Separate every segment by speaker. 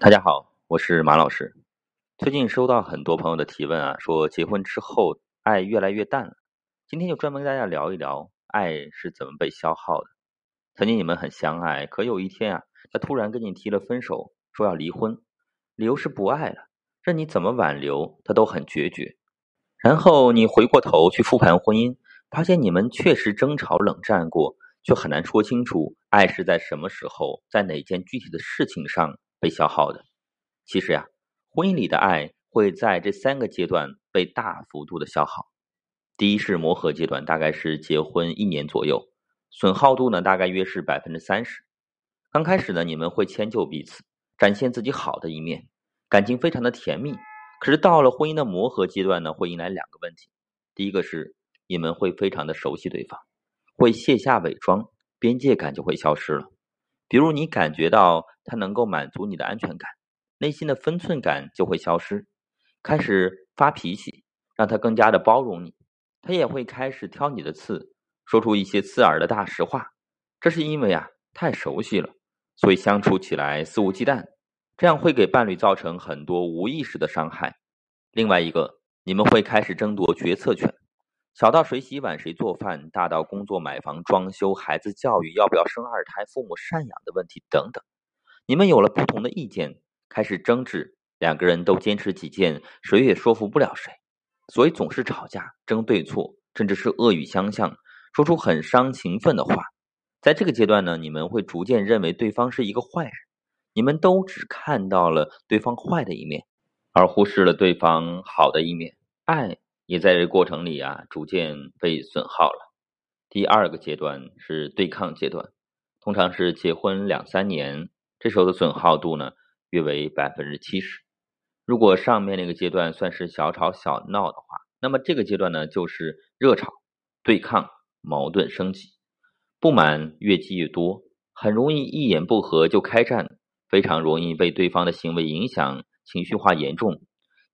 Speaker 1: 大家好，我是马老师。最近收到很多朋友的提问啊，说结婚之后爱越来越淡了。今天就专门跟大家聊一聊爱是怎么被消耗的。曾经你们很相爱，可有一天啊，他突然跟你提了分手，说要离婚，理由是不爱了，任你怎么挽留，他都很决绝。然后你回过头去复盘婚姻，发现你们确实争吵冷战过，却很难说清楚爱是在什么时候，在哪件具体的事情上。被消耗的，其实呀，婚姻里的爱会在这三个阶段被大幅度的消耗。第一是磨合阶段，大概是结婚一年左右，损耗度呢大概约是百分之三十。刚开始呢，你们会迁就彼此，展现自己好的一面，感情非常的甜蜜。可是到了婚姻的磨合阶段呢，会迎来两个问题。第一个是你们会非常的熟悉对方，会卸下伪装，边界感就会消失了。比如你感觉到他能够满足你的安全感，内心的分寸感就会消失，开始发脾气，让他更加的包容你，他也会开始挑你的刺，说出一些刺耳的大实话。这是因为啊太熟悉了，所以相处起来肆无忌惮，这样会给伴侣造成很多无意识的伤害。另外一个，你们会开始争夺决策权。小到谁洗碗谁做饭，大到工作、买房、装修、孩子教育、要不要生二胎、父母赡养的问题等等，你们有了不同的意见，开始争执，两个人都坚持己见，谁也说服不了谁，所以总是吵架、争对错，甚至是恶语相向，说出很伤情分的话。在这个阶段呢，你们会逐渐认为对方是一个坏人，你们都只看到了对方坏的一面，而忽视了对方好的一面。爱。也在这过程里啊，逐渐被损耗了。第二个阶段是对抗阶段，通常是结婚两三年，这时候的损耗度呢约为百分之七十。如果上面那个阶段算是小吵小闹的话，那么这个阶段呢就是热吵、对抗、矛盾升级，不满越积越多，很容易一言不合就开战，非常容易被对方的行为影响，情绪化严重，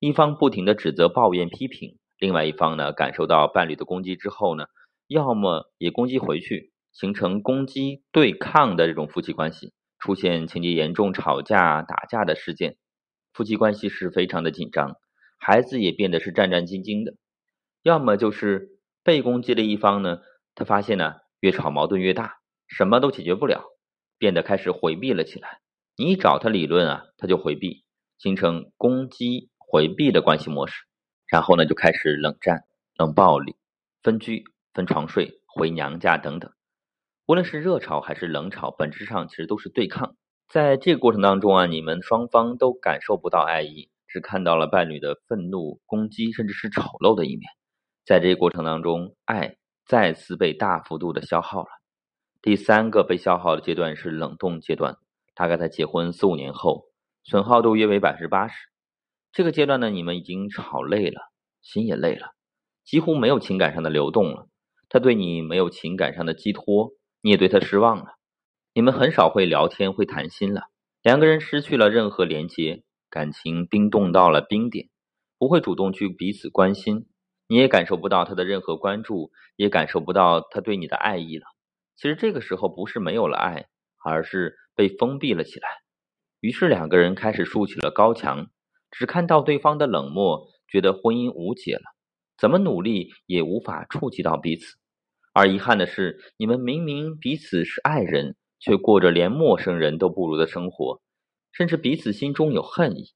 Speaker 1: 一方不停的指责、抱怨、批评。另外一方呢，感受到伴侣的攻击之后呢，要么也攻击回去，形成攻击对抗的这种夫妻关系，出现情节严重、吵架打架的事件，夫妻关系是非常的紧张，孩子也变得是战战兢兢的；要么就是被攻击的一方呢，他发现呢，越吵矛盾越大，什么都解决不了，变得开始回避了起来。你找他理论啊，他就回避，形成攻击回避的关系模式。然后呢，就开始冷战、冷暴力、分居、分床睡、回娘家等等。无论是热吵还是冷吵，本质上其实都是对抗。在这个过程当中啊，你们双方都感受不到爱意，只看到了伴侣的愤怒、攻击，甚至是丑陋的一面。在这个过程当中，爱再次被大幅度的消耗了。第三个被消耗的阶段是冷冻阶段，大概在结婚四五年后，损耗度约为百分之八十。这个阶段呢，你们已经吵累了，心也累了，几乎没有情感上的流动了。他对你没有情感上的寄托，你也对他失望了。你们很少会聊天，会谈心了。两个人失去了任何连接，感情冰冻到了冰点，不会主动去彼此关心。你也感受不到他的任何关注，也感受不到他对你的爱意了。其实这个时候不是没有了爱，而是被封闭了起来。于是两个人开始竖起了高墙。只看到对方的冷漠，觉得婚姻无解了，怎么努力也无法触及到彼此。而遗憾的是，你们明明彼此是爱人，却过着连陌生人都不如的生活，甚至彼此心中有恨意。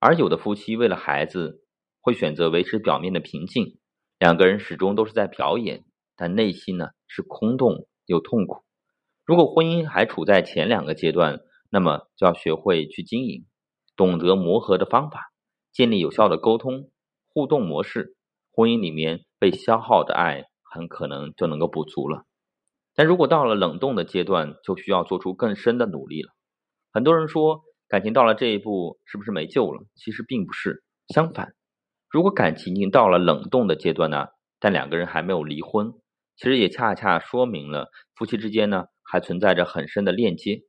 Speaker 1: 而有的夫妻为了孩子，会选择维持表面的平静，两个人始终都是在表演，但内心呢是空洞又痛苦。如果婚姻还处在前两个阶段，那么就要学会去经营。懂得磨合的方法，建立有效的沟通互动模式，婚姻里面被消耗的爱很可能就能够补足了。但如果到了冷冻的阶段，就需要做出更深的努力了。很多人说感情到了这一步是不是没救了？其实并不是，相反，如果感情已经到了冷冻的阶段呢，但两个人还没有离婚，其实也恰恰说明了夫妻之间呢还存在着很深的链接。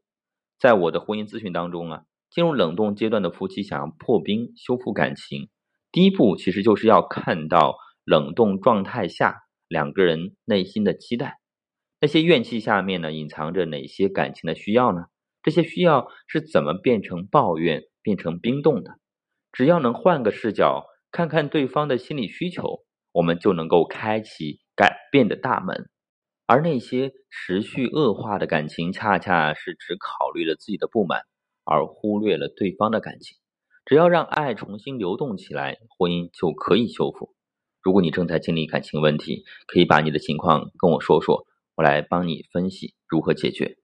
Speaker 1: 在我的婚姻咨询当中啊。进入冷冻阶段的夫妻想要破冰修复感情，第一步其实就是要看到冷冻状态下两个人内心的期待，那些怨气下面呢隐藏着哪些感情的需要呢？这些需要是怎么变成抱怨、变成冰冻的？只要能换个视角，看看对方的心理需求，我们就能够开启改变的大门。而那些持续恶化的感情，恰恰是只考虑了自己的不满，而忽略了对方的感情。只要让爱重新流动起来，婚姻就可以修复。如果你正在经历感情问题，可以把你的情况跟我说说，我来帮你分析如何解决。